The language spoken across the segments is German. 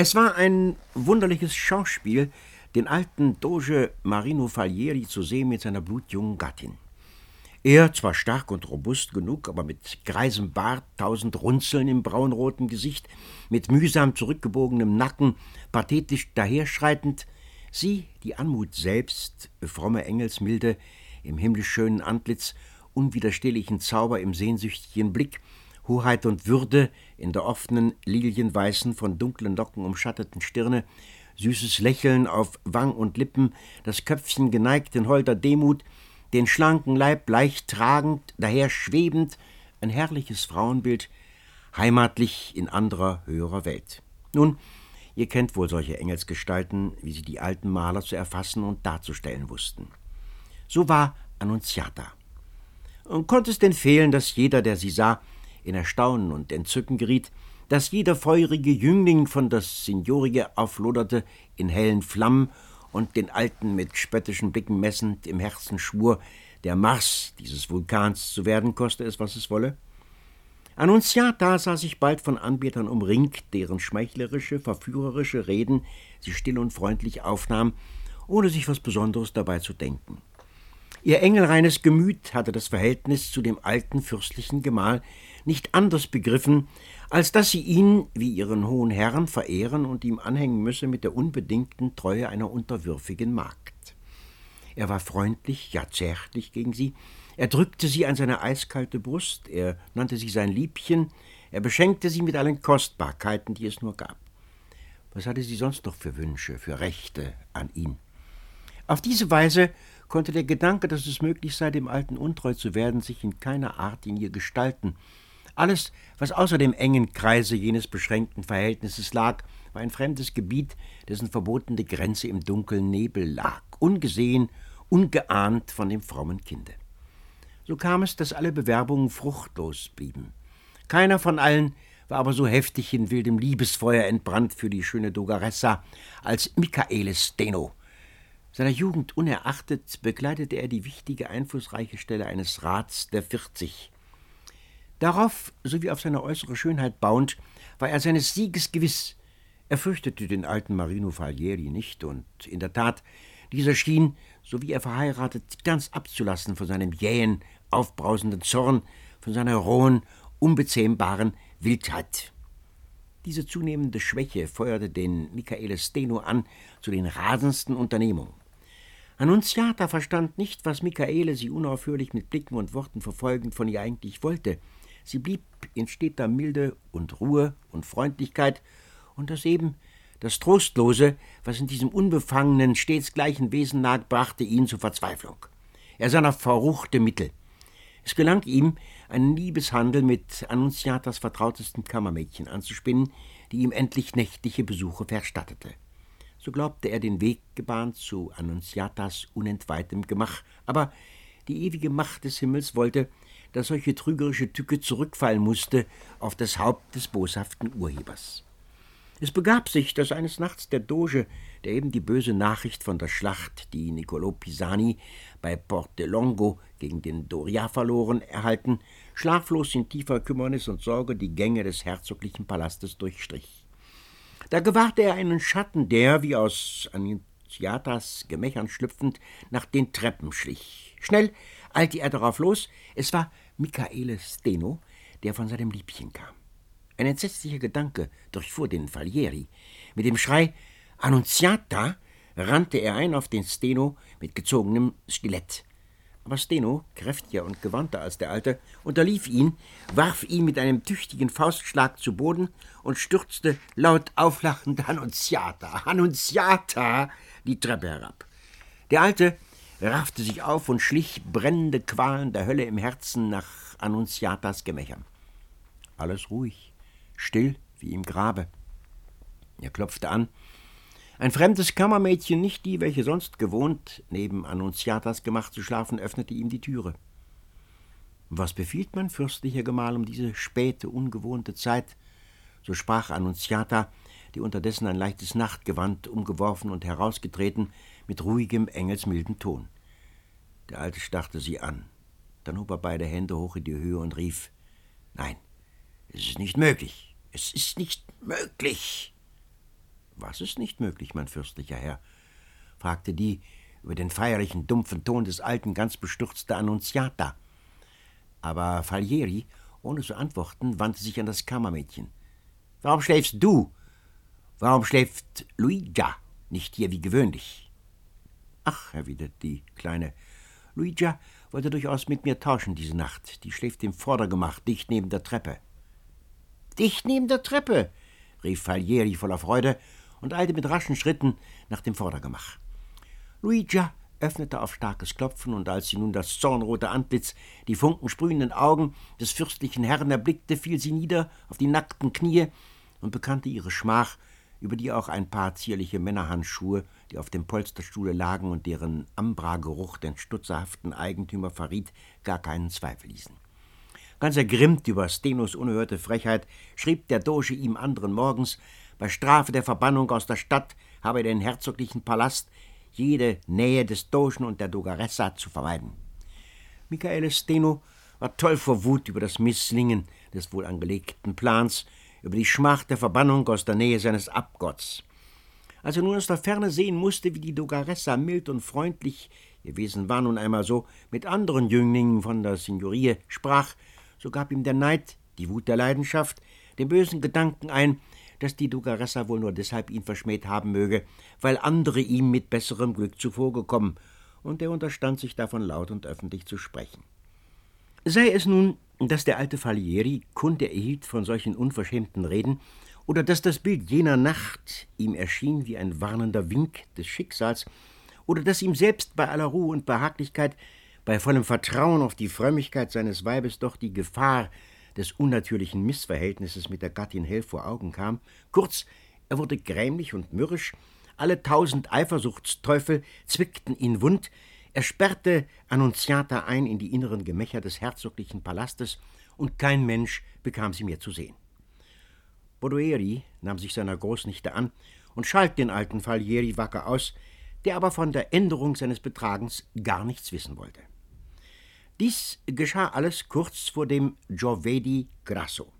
Es war ein wunderliches Schauspiel, den alten Doge Marino Falieri zu sehen mit seiner blutjungen Gattin. Er, zwar stark und robust genug, aber mit greisem Bart, tausend Runzeln im braunroten Gesicht, mit mühsam zurückgebogenem Nacken, pathetisch daherschreitend, sie, die Anmut selbst, fromme Engelsmilde, im himmlisch schönen Antlitz, unwiderstehlichen Zauber im sehnsüchtigen Blick, Hoheit und Würde in der offenen, lilienweißen, von dunklen Locken umschatteten Stirne, süßes Lächeln auf Wang und Lippen, das Köpfchen geneigt in holder Demut, den schlanken Leib leicht tragend, daher schwebend, ein herrliches Frauenbild, heimatlich in anderer, höherer Welt. Nun, ihr kennt wohl solche Engelsgestalten, wie sie die alten Maler zu erfassen und darzustellen wussten. So war Annunziata. Und konnte es denn fehlen, dass jeder, der sie sah, in Erstaunen und Entzücken geriet, dass jeder feurige Jüngling von das Signorige aufloderte in hellen Flammen und den Alten mit spöttischen Blicken messend im Herzen schwur, der Mars dieses Vulkans zu werden, koste es, was es wolle? Annunziata sah sich bald von Anbetern umringt, deren schmeichlerische, verführerische Reden sie still und freundlich aufnahm, ohne sich was Besonderes dabei zu denken. Ihr engelreines Gemüt hatte das Verhältnis zu dem alten fürstlichen Gemahl nicht anders begriffen, als dass sie ihn, wie ihren hohen Herrn, verehren und ihm anhängen müsse mit der unbedingten Treue einer unterwürfigen Magd. Er war freundlich, ja zärtlich gegen sie, er drückte sie an seine eiskalte Brust, er nannte sie sein Liebchen, er beschenkte sie mit allen Kostbarkeiten, die es nur gab. Was hatte sie sonst noch für Wünsche, für Rechte an ihn? Auf diese Weise konnte der Gedanke, dass es möglich sei, dem Alten untreu zu werden, sich in keiner Art in ihr gestalten, alles, was außer dem engen Kreise jenes beschränkten Verhältnisses lag, war ein fremdes Gebiet, dessen verbotene Grenze im dunklen Nebel lag, ungesehen, ungeahnt von dem frommen Kinde. So kam es, dass alle Bewerbungen fruchtlos blieben. Keiner von allen war aber so heftig in wildem Liebesfeuer entbrannt für die schöne Dogaressa als Michaele Steno. Seiner Jugend unerachtet bekleidete er die wichtige, einflussreiche Stelle eines Rats der Vierzig. Darauf, sowie auf seine äußere Schönheit bauend, war er seines Sieges gewiss. Er fürchtete den alten Marino Falieri nicht, und in der Tat, dieser schien, so wie er verheiratet, ganz abzulassen von seinem jähen, aufbrausenden Zorn, von seiner rohen, unbezähmbaren Wildheit. Diese zunehmende Schwäche feuerte den Michaele Steno an zu den rasendsten Unternehmungen. Annunziata verstand nicht, was Michaele sie unaufhörlich mit Blicken und Worten verfolgend von ihr eigentlich wollte. Sie blieb in steter Milde und Ruhe und Freundlichkeit, und das eben, das Trostlose, was in diesem unbefangenen, stets gleichen Wesen lag, brachte ihn zur Verzweiflung. Er sah nach verruchte Mittel. Es gelang ihm, einen Liebeshandel mit Annunziatas vertrautestem Kammermädchen anzuspinnen, die ihm endlich nächtliche Besuche verstattete. So glaubte er den Weg gebahnt zu Annunziatas unentweihtem Gemach, aber die ewige Macht des Himmels wollte, dass solche trügerische Tücke zurückfallen musste auf das Haupt des boshaften Urhebers. Es begab sich, dass eines Nachts der Doge, der eben die böse Nachricht von der Schlacht, die Niccolò Pisani bei Portelongo gegen den Doria verloren erhalten, schlaflos in tiefer Kümmernis und Sorge die Gänge des herzoglichen Palastes durchstrich. Da gewahrte er einen Schatten, der, wie aus Annunziatas Gemächern schlüpfend, nach den Treppen schlich. Schnell eilte er darauf los. Es war Michaele Steno, der von seinem Liebchen kam. Ein entsetzlicher Gedanke durchfuhr den Falieri. Mit dem Schrei Annunziata rannte er ein auf den Steno mit gezogenem Stilett. Aber Steno, kräftiger und gewandter als der Alte, unterlief ihn, warf ihn mit einem tüchtigen Faustschlag zu Boden und stürzte laut auflachend Annunziata, Annunziata die Treppe herab. Der Alte raffte sich auf und schlich brennende Qualen der Hölle im Herzen nach Annunziatas Gemächern. Alles ruhig, still wie im Grabe. Er klopfte an. Ein fremdes Kammermädchen, nicht die, welche sonst gewohnt, neben Annunziatas Gemach zu schlafen, öffnete ihm die Türe. Was befiehlt man, fürstlicher Gemahl, um diese späte, ungewohnte Zeit? So sprach Annunziata, die unterdessen ein leichtes Nachtgewand umgeworfen und herausgetreten, mit ruhigem, engelsmilden Ton. Der Alte starrte sie an. Dann hob er beide Hände hoch in die Höhe und rief: Nein, es ist nicht möglich. Es ist nicht möglich. Was ist nicht möglich, mein fürstlicher Herr? fragte die über den feierlichen, dumpfen Ton des Alten ganz bestürzte Annunziata. Aber Falieri, ohne zu antworten, wandte sich an das Kammermädchen. Warum schläfst du? Warum schläft Luigia nicht hier wie gewöhnlich? Ach, erwidert die Kleine, Luigia wollte durchaus mit mir tauschen diese Nacht. Die schläft im Vordergemach, dicht neben der Treppe. Dicht neben der Treppe, rief Falieri voller Freude und eilte mit raschen Schritten nach dem Vordergemach. Luigia öffnete auf starkes Klopfen, und als sie nun das zornrote Antlitz, die funkensprühenden Augen des fürstlichen Herrn erblickte, fiel sie nieder auf die nackten Knie und bekannte ihre Schmach, über die auch ein paar zierliche Männerhandschuhe, die auf dem Polsterstuhle lagen und deren Ambra-Geruch den stutzerhaften Eigentümer verriet, gar keinen Zweifel ließen. Ganz ergrimmt über Stenos unerhörte Frechheit schrieb der Doge ihm anderen Morgens, bei Strafe der Verbannung aus der Stadt habe er den herzoglichen Palast jede Nähe des Dogen und der Dogaressa zu vermeiden. Michael Steno war toll vor Wut über das Misslingen des wohl angelegten Plans, über die Schmach der Verbannung aus der Nähe seines Abgotts. Als er nun aus der Ferne sehen musste, wie die Dogaressa mild und freundlich, ihr Wesen war nun einmal so, mit anderen Jünglingen von der Signorie sprach, so gab ihm der Neid, die Wut der Leidenschaft, den bösen Gedanken ein, dass die Dugaressa wohl nur deshalb ihn verschmäht haben möge, weil andere ihm mit besserem Glück zuvorgekommen, und er unterstand sich davon laut und öffentlich zu sprechen. Sei es nun, dass der alte Falieri Kunde erhielt von solchen unverschämten Reden, oder dass das Bild jener Nacht ihm erschien wie ein warnender Wink des Schicksals, oder dass ihm selbst bei aller Ruhe und Behaglichkeit, bei vollem Vertrauen auf die Frömmigkeit seines Weibes doch die Gefahr des unnatürlichen Missverhältnisses mit der Gattin hell vor Augen kam. Kurz, er wurde grämlich und mürrisch, alle tausend Eifersuchtsteufel zwickten ihn wund, er sperrte Annunziata ein in die inneren Gemächer des herzoglichen Palastes, und kein Mensch bekam sie mehr zu sehen. Bodoeri nahm sich seiner Großnichte an und schalt den alten Falieri wacker aus, der aber von der Änderung seines Betragens gar nichts wissen wollte. Dies geschah alles kurz vor dem Giovedì Grasso.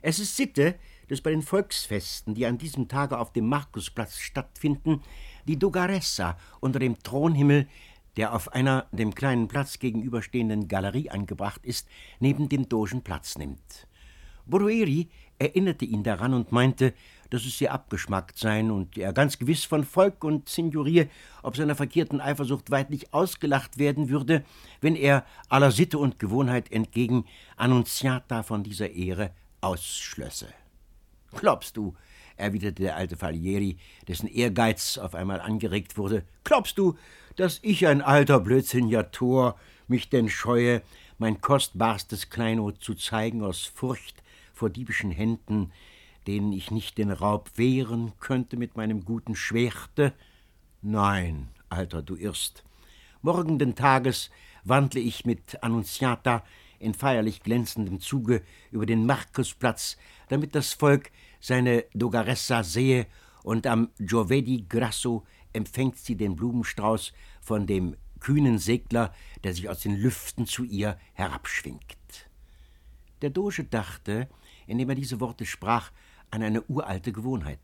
Es ist Sitte, dass bei den Volksfesten, die an diesem Tage auf dem Markusplatz stattfinden, die Dogaressa unter dem Thronhimmel, der auf einer dem kleinen Platz gegenüberstehenden Galerie angebracht ist, neben dem Dogen Platz nimmt. Borueri erinnerte ihn daran und meinte, dass es sehr abgeschmackt seien und er ganz gewiss von Volk und Signorie ob seiner verkehrten Eifersucht weidlich ausgelacht werden würde, wenn er aller Sitte und Gewohnheit entgegen Annunziata von dieser Ehre ausschlösse. Glaubst du, erwiderte der alte Falieri, dessen Ehrgeiz auf einmal angeregt wurde, glaubst du, dass ich ein alter blödsinniger Tor mich denn scheue, mein kostbarstes Kleinod zu zeigen aus Furcht vor diebischen Händen, denen ich nicht den Raub wehren könnte mit meinem guten Schwerte? Nein, Alter, du irrst. Morgenden Tages wandle ich mit Annunziata in feierlich glänzendem Zuge über den Markusplatz, damit das Volk seine Dogaressa sehe, und am Giovedì Grasso empfängt sie den Blumenstrauß von dem kühnen Segler, der sich aus den Lüften zu ihr herabschwingt. Der Doge dachte, indem er diese Worte sprach, an eine uralte Gewohnheit.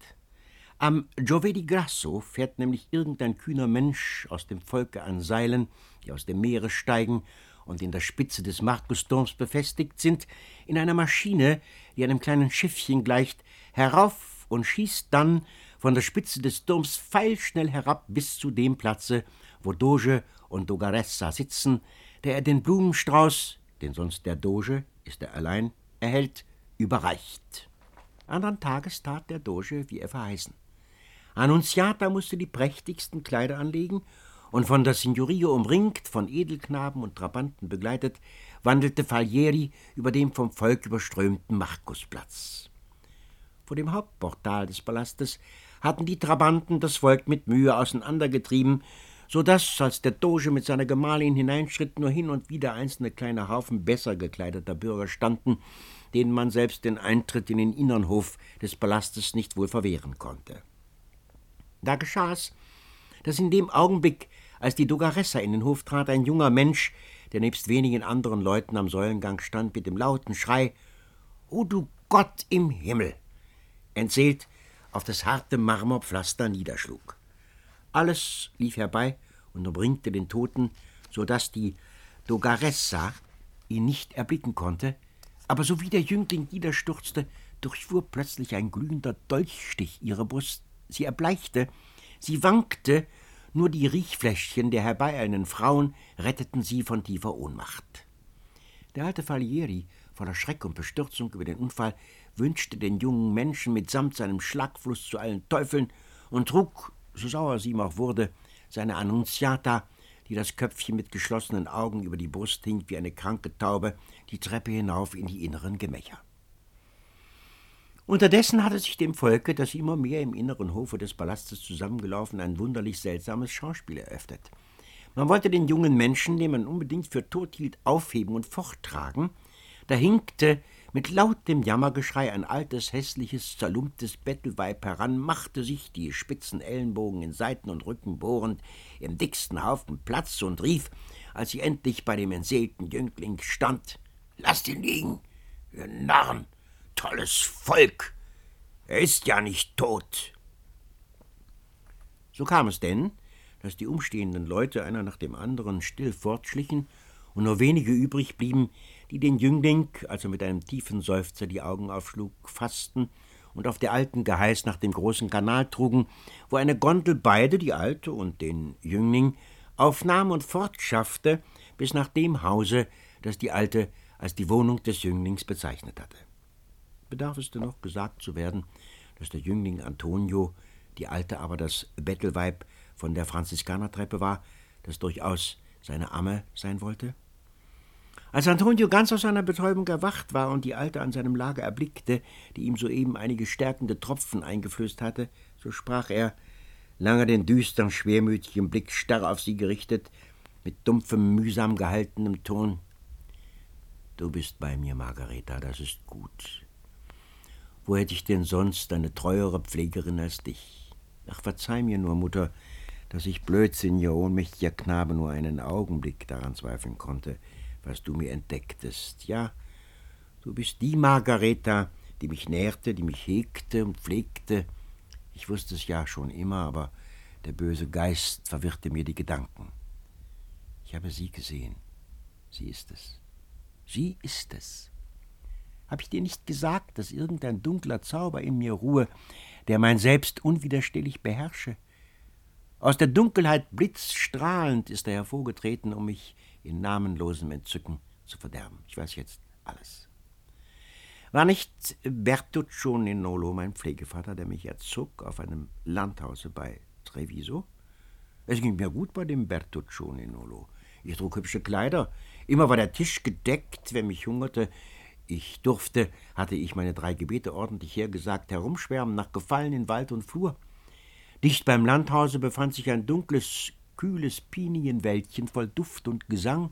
Am Giovedì Grasso fährt nämlich irgendein kühner Mensch aus dem Volke an Seilen, die aus dem Meere steigen und in der Spitze des Markusturms befestigt sind, in einer Maschine, die einem kleinen Schiffchen gleicht, herauf und schießt dann von der Spitze des Turms pfeilschnell herab bis zu dem Platze, wo Doge und Dogaressa sitzen, der er den Blumenstrauß, den sonst der Doge, ist er allein, erhält, überreicht. Andern Tages tat der Doge, wie er verheißen. Annunziata musste die prächtigsten Kleider anlegen, und von der Signoria umringt, von Edelknaben und Trabanten begleitet, wandelte Falieri über dem vom Volk überströmten Markusplatz. Vor dem Hauptportal des Palastes hatten die Trabanten das Volk mit Mühe auseinandergetrieben, so dass, als der Doge mit seiner Gemahlin hineinschritt, nur hin und wieder einzelne kleine Haufen besser gekleideter Bürger standen, denen man selbst den Eintritt in den innern Hof des Palastes nicht wohl verwehren konnte. Da geschah es, dass in dem Augenblick, als die Dogaressa in den Hof trat, ein junger Mensch, der nebst wenigen anderen Leuten am Säulengang stand, mit dem lauten Schrei O du Gott im Himmel! entseelt auf das harte Marmorpflaster niederschlug. Alles lief herbei und umringte den Toten, so dass die Dogaressa ihn nicht erblicken konnte, aber sowie der Jüngling niederstürzte, durchfuhr plötzlich ein glühender Dolchstich ihre Brust. Sie erbleichte, sie wankte, nur die Riechfläschchen der herbeieilenden Frauen retteten sie von tiefer Ohnmacht. Der alte Falieri, voller Schreck und Bestürzung über den Unfall, wünschte den jungen Menschen mitsamt seinem Schlagfluss zu allen Teufeln und trug, so sauer sie ihm auch wurde, seine Annunziata, die das Köpfchen mit geschlossenen Augen über die Brust hing wie eine kranke Taube, die Treppe hinauf in die inneren Gemächer. Unterdessen hatte sich dem Volke, das immer mehr im inneren Hofe des Palastes zusammengelaufen, ein wunderlich seltsames Schauspiel eröffnet. Man wollte den jungen Menschen, den man unbedingt für tot hielt, aufheben und forttragen. Da hinkte mit lautem Jammergeschrei ein altes, hässliches, zerlumptes Bettelweib heran, machte sich, die spitzen Ellenbogen in Seiten und Rücken bohrend, im dicksten Haufen Platz und rief, als sie endlich bei dem entseelten Jüngling stand: Lasst ihn liegen, ihr Narren! tolles Volk. Er ist ja nicht tot. So kam es denn, dass die umstehenden Leute einer nach dem anderen still fortschlichen und nur wenige übrig blieben, die den Jüngling, als er mit einem tiefen Seufzer die Augen aufschlug, fassten und auf der alten Geheiß nach dem großen Kanal trugen, wo eine Gondel beide, die Alte und den Jüngling, aufnahm und fortschaffte bis nach dem Hause, das die Alte als die Wohnung des Jünglings bezeichnet hatte bedarf es denn noch gesagt zu werden, dass der Jüngling Antonio, die Alte aber das Bettelweib von der Franziskanertreppe war, das durchaus seine Amme sein wollte? Als Antonio ganz aus seiner Betäubung erwacht war und die Alte an seinem Lager erblickte, die ihm soeben einige stärkende Tropfen eingeflößt hatte, so sprach er, lange den düstern, schwermütigen Blick starr auf sie gerichtet, mit dumpfem, mühsam gehaltenem Ton. Du bist bei mir, Margareta, das ist gut. Wo hätte ich denn sonst eine treuere Pflegerin als dich? Ach, verzeih mir nur, Mutter, dass ich blödsinniger, ohnmächtiger Knabe nur einen Augenblick daran zweifeln konnte, was du mir entdecktest. Ja, du bist die Margareta, die mich nährte, die mich hegte und pflegte. Ich wusste es ja schon immer, aber der böse Geist verwirrte mir die Gedanken. Ich habe sie gesehen. Sie ist es. Sie ist es. Hab ich dir nicht gesagt, dass irgendein dunkler Zauber in mir ruhe, der mein Selbst unwiderstehlich beherrsche? Aus der Dunkelheit blitzstrahlend ist er hervorgetreten, um mich in namenlosem Entzücken zu verderben. Ich weiß jetzt alles. War nicht Bertuccio Ninolo mein Pflegevater, der mich erzog auf einem Landhause bei Treviso? Es ging mir gut bei dem Bertuccio Ninolo. Ich trug hübsche Kleider. Immer war der Tisch gedeckt, wenn mich hungerte. Ich durfte, hatte ich meine drei Gebete ordentlich hergesagt, herumschwärmen nach Gefallen in Wald und Flur. Dicht beim Landhause befand sich ein dunkles, kühles Pinienwäldchen voll Duft und Gesang.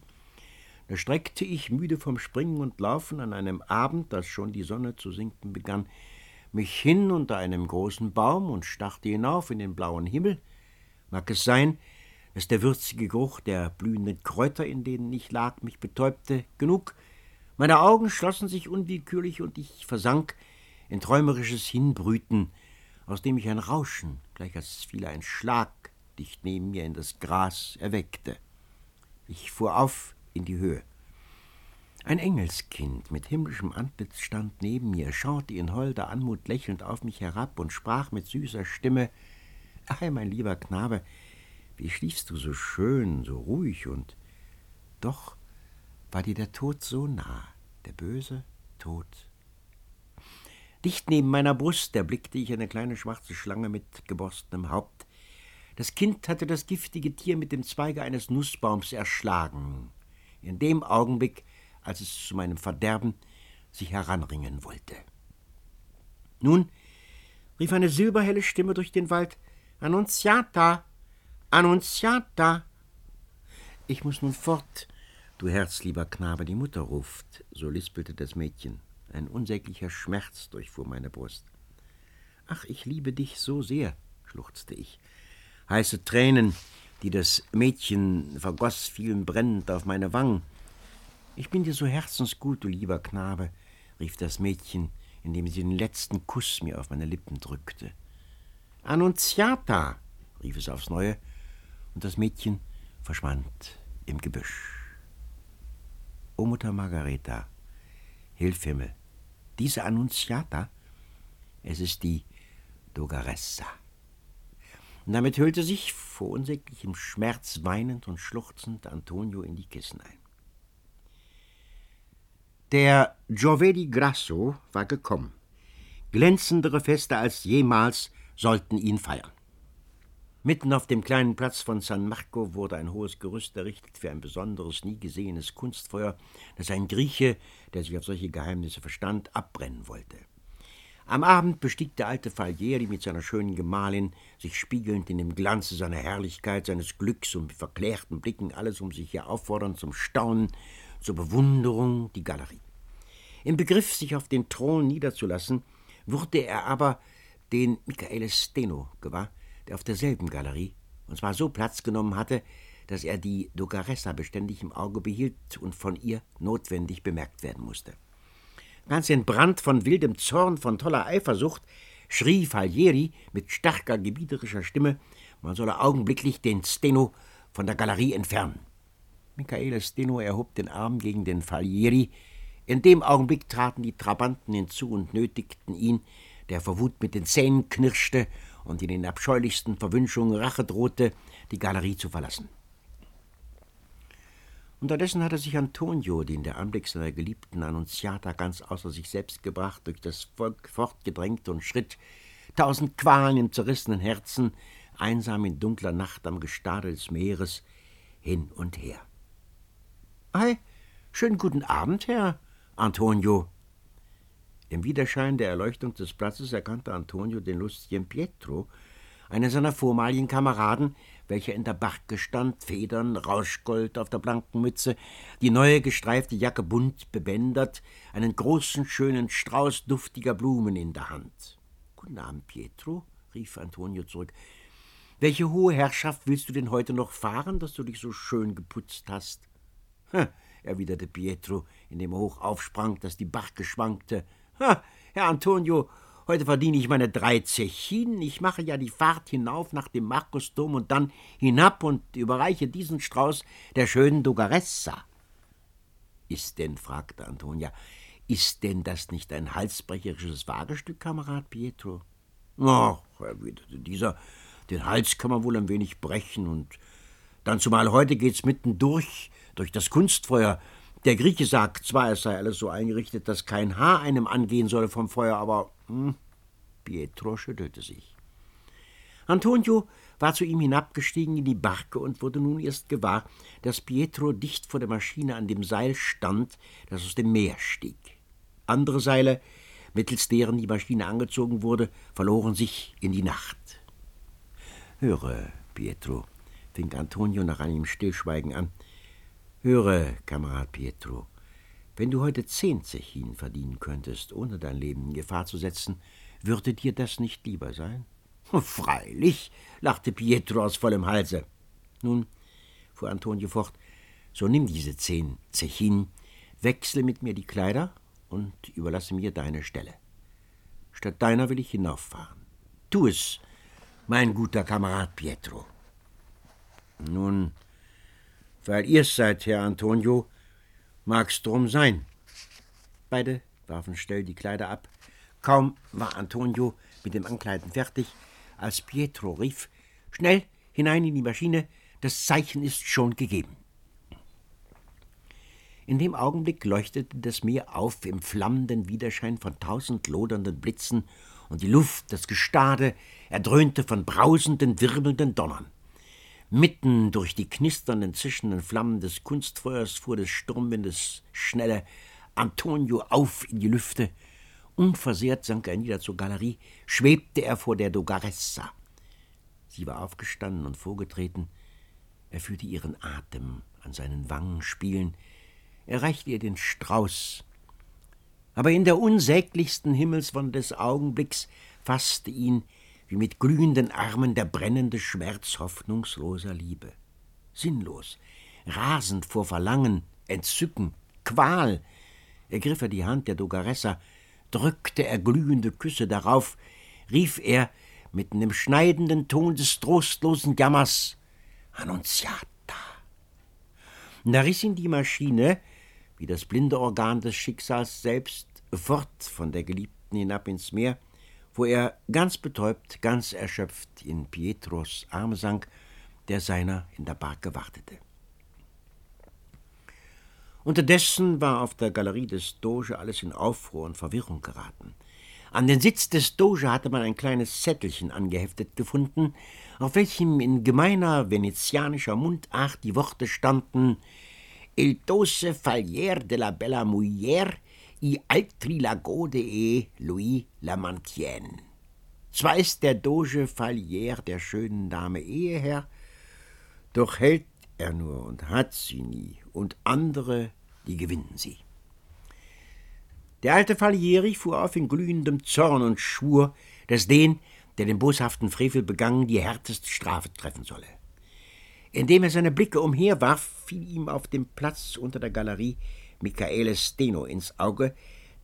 Da streckte ich, müde vom Springen und Laufen, an einem Abend, als schon die Sonne zu sinken begann, mich hin unter einem großen Baum und starrte hinauf in den blauen Himmel. Mag es sein, dass der würzige Geruch der blühenden Kräuter, in denen ich lag, mich betäubte, genug, meine Augen schlossen sich unwillkürlich und ich versank in träumerisches Hinbrüten, aus dem ich ein Rauschen, gleich als fiele ein Schlag, dicht neben mir in das Gras erweckte. Ich fuhr auf in die Höhe. Ein Engelskind mit himmlischem Antlitz stand neben mir, schaute in holder Anmut lächelnd auf mich herab und sprach mit süßer Stimme Ei, mein lieber Knabe, wie schliefst du so schön, so ruhig und doch war dir der Tod so nah, der böse Tod. Dicht neben meiner Brust erblickte ich eine kleine schwarze Schlange mit geborstenem Haupt. Das Kind hatte das giftige Tier mit dem Zweige eines Nussbaums erschlagen, in dem Augenblick, als es zu meinem Verderben sich heranringen wollte. Nun rief eine silberhelle Stimme durch den Wald Annunziata, Annunziata. Ich muss nun fort, Du herzlieber Knabe, die Mutter ruft, so lispelte das Mädchen. Ein unsäglicher Schmerz durchfuhr meine Brust. Ach, ich liebe dich so sehr, schluchzte ich. Heiße Tränen, die das Mädchen vergoß, fielen brennend auf meine Wangen. Ich bin dir so herzensgut, du lieber Knabe, rief das Mädchen, indem sie den letzten Kuss mir auf meine Lippen drückte. Annunziata, rief es aufs Neue, und das Mädchen verschwand im Gebüsch. O Mutter Margareta, hilf Himmel, diese Annunziata, es ist die Dogaressa. Und damit hüllte sich vor unsäglichem Schmerz weinend und schluchzend Antonio in die Kissen ein. Der Giovedì Grasso war gekommen. Glänzendere Feste als jemals sollten ihn feiern. Mitten auf dem kleinen Platz von San Marco wurde ein hohes Gerüst errichtet für ein besonderes, nie gesehenes Kunstfeuer, das ein Grieche, der sich auf solche Geheimnisse verstand, abbrennen wollte. Am Abend bestieg der alte Falieri mit seiner schönen Gemahlin, sich spiegelnd in dem Glanze seiner Herrlichkeit, seines Glücks und mit verklärten Blicken alles um sich her auffordernd zum Staunen, zur Bewunderung die Galerie. Im Begriff, sich auf den Thron niederzulassen, wurde er aber den Michaele Steno gewahr, der auf derselben Galerie, und zwar so Platz genommen hatte, dass er die Dogaressa beständig im Auge behielt und von ihr notwendig bemerkt werden musste. Ganz entbrannt von wildem Zorn, von toller Eifersucht, schrie Falieri mit starker, gebieterischer Stimme, man solle augenblicklich den Steno von der Galerie entfernen. Michaele Steno erhob den Arm gegen den Falieri. In dem Augenblick traten die Trabanten hinzu und nötigten ihn, der vor Wut mit den Zähnen knirschte und in den abscheulichsten Verwünschungen Rache drohte, die Galerie zu verlassen. Unterdessen hatte sich Antonio, den der Anblick seiner geliebten Annunziata ganz außer sich selbst gebracht, durch das Volk fortgedrängt und schritt, tausend Qualen im zerrissenen Herzen, einsam in dunkler Nacht am Gestade des Meeres, hin und her. Ei, schönen guten Abend, Herr Antonio, im Widerschein der Erleuchtung des Platzes erkannte Antonio den lustigen Pietro, einen seiner vormaligen Kameraden, welcher in der Barke stand, Federn, Rauschgold auf der blanken Mütze, die neue gestreifte Jacke bunt bebändert, einen großen, schönen Strauß duftiger Blumen in der Hand. Guten Abend, Pietro, rief Antonio zurück. Welche hohe Herrschaft willst du denn heute noch fahren, dass du dich so schön geputzt hast? Hm, erwiderte Pietro, indem er hoch aufsprang, dass die Barke schwankte. Ha, Herr Antonio, heute verdiene ich meine drei Zechinen. Ich mache ja die Fahrt hinauf nach dem Markusdom und dann hinab und überreiche diesen Strauß der schönen Dogaressa. Ist denn, fragte Antonia, ist denn das nicht ein halsbrecherisches Wagestück, Kamerad Pietro? Ach, erwiderte dieser, den Hals kann man wohl ein wenig brechen und dann zumal heute geht's mitten durch, durch das Kunstfeuer, der Grieche sagt zwar, es sei alles so eingerichtet, dass kein Haar einem angehen solle vom Feuer, aber hm, Pietro schüttelte sich. Antonio war zu ihm hinabgestiegen in die Barke und wurde nun erst gewahr, dass Pietro dicht vor der Maschine an dem Seil stand, das aus dem Meer stieg. Andere Seile, mittels deren die Maschine angezogen wurde, verloren sich in die Nacht. Höre, Pietro, fing Antonio nach einem Stillschweigen an, Höre, Kamerad Pietro, wenn du heute zehn Zechin verdienen könntest, ohne dein Leben in Gefahr zu setzen, würde dir das nicht lieber sein? Freilich, lachte Pietro aus vollem Halse. Nun, fuhr Antonio fort, so nimm diese zehn Zechin, wechsle mit mir die Kleider und überlasse mir deine Stelle. Statt deiner will ich hinauffahren. Tu es, mein guter Kamerad Pietro. Nun, weil ihr's seid, Herr Antonio, mag's drum sein. Beide warfen schnell die Kleider ab. Kaum war Antonio mit dem Ankleiden fertig, als Pietro rief: Schnell hinein in die Maschine, das Zeichen ist schon gegeben. In dem Augenblick leuchtete das Meer auf im flammenden Widerschein von tausend lodernden Blitzen, und die Luft, das Gestade, erdröhnte von brausenden, wirbelnden Donnern. Mitten durch die knisternden, zischenden Flammen des Kunstfeuers fuhr des Sturmwindes schnelle Antonio auf in die Lüfte. Unversehrt sank er nieder zur Galerie, schwebte er vor der Dogaressa. Sie war aufgestanden und vorgetreten. Er fühlte ihren Atem an seinen Wangen spielen. Er reichte ihr den Strauß. Aber in der unsäglichsten Himmelswonne des Augenblicks fasste ihn wie mit glühenden Armen der brennende Schmerz hoffnungsloser Liebe. Sinnlos, rasend vor Verlangen, Entzücken, Qual, ergriff er die Hand der Dogaressa, drückte er glühende Küsse darauf, rief er mitten im schneidenden Ton des trostlosen Jammers Annunziata. Da riss ihn die Maschine, wie das blinde Organ des Schicksals selbst, fort von der Geliebten hinab ins Meer, wo er ganz betäubt, ganz erschöpft in Pietros Arme sank, der seiner in der Barke wartete. Unterdessen war auf der Galerie des Doge alles in Aufruhr und Verwirrung geraten. An den Sitz des Doge hatte man ein kleines Zettelchen angeheftet gefunden, auf welchem in gemeiner venezianischer Mundart die Worte standen Il doce fallier de la bella mujer y altri la gode e Louis la mantienne. Zwar ist der Doge Fallier der schönen Dame Eheherr, doch hält er nur und hat sie nie, und andere, die gewinnen sie. Der alte Falieri fuhr auf in glühendem Zorn und schwur, dass den, der den boshaften Frevel begangen, die härteste Strafe treffen solle. Indem er seine Blicke umherwarf, fiel ihm auf dem Platz unter der Galerie Michaele Steno ins Auge,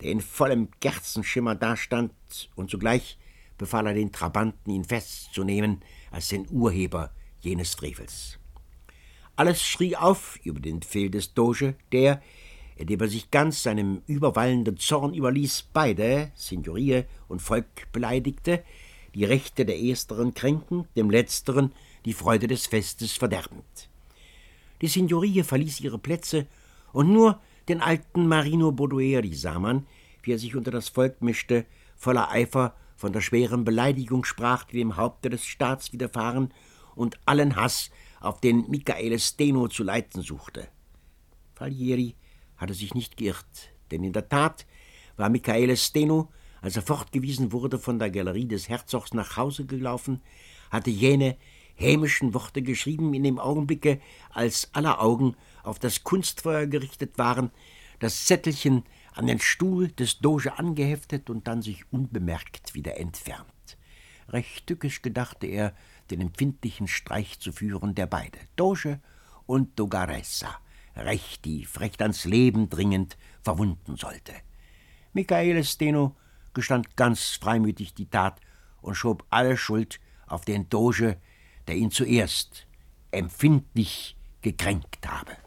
der in vollem Kerzenschimmer dastand, und zugleich befahl er den Trabanten, ihn festzunehmen als den Urheber jenes Frevels. Alles schrie auf über den Befehl des Doge, der, indem er sich ganz seinem überwallenden Zorn überließ, beide, Signorie und Volk beleidigte, die Rechte der Ersteren kränkend, dem Letzteren die Freude des Festes verderbend. Die Signorie verließ ihre Plätze, und nur den alten Marino Bodueri sah man, wie er sich unter das Volk mischte, voller Eifer von der schweren Beleidigung sprach, die dem Haupte des Staats widerfahren, und allen Hass auf den Michaele Steno zu leiten suchte. Falieri hatte sich nicht geirrt, denn in der Tat war Michaele Steno, als er fortgewiesen wurde von der Galerie des Herzogs nach Hause gelaufen, hatte jene hämischen Worte geschrieben in dem Augenblicke, als aller Augen auf das Kunstfeuer gerichtet waren, das Zettelchen an den Stuhl des Doge angeheftet und dann sich unbemerkt wieder entfernt. Recht tückisch gedachte er, den empfindlichen Streich zu führen der beide, Doge und Dogaressa, recht tief, recht ans Leben dringend verwunden sollte. Michael Steno gestand ganz freimütig die Tat und schob alle Schuld auf den Doge, der ihn zuerst empfindlich gekränkt habe.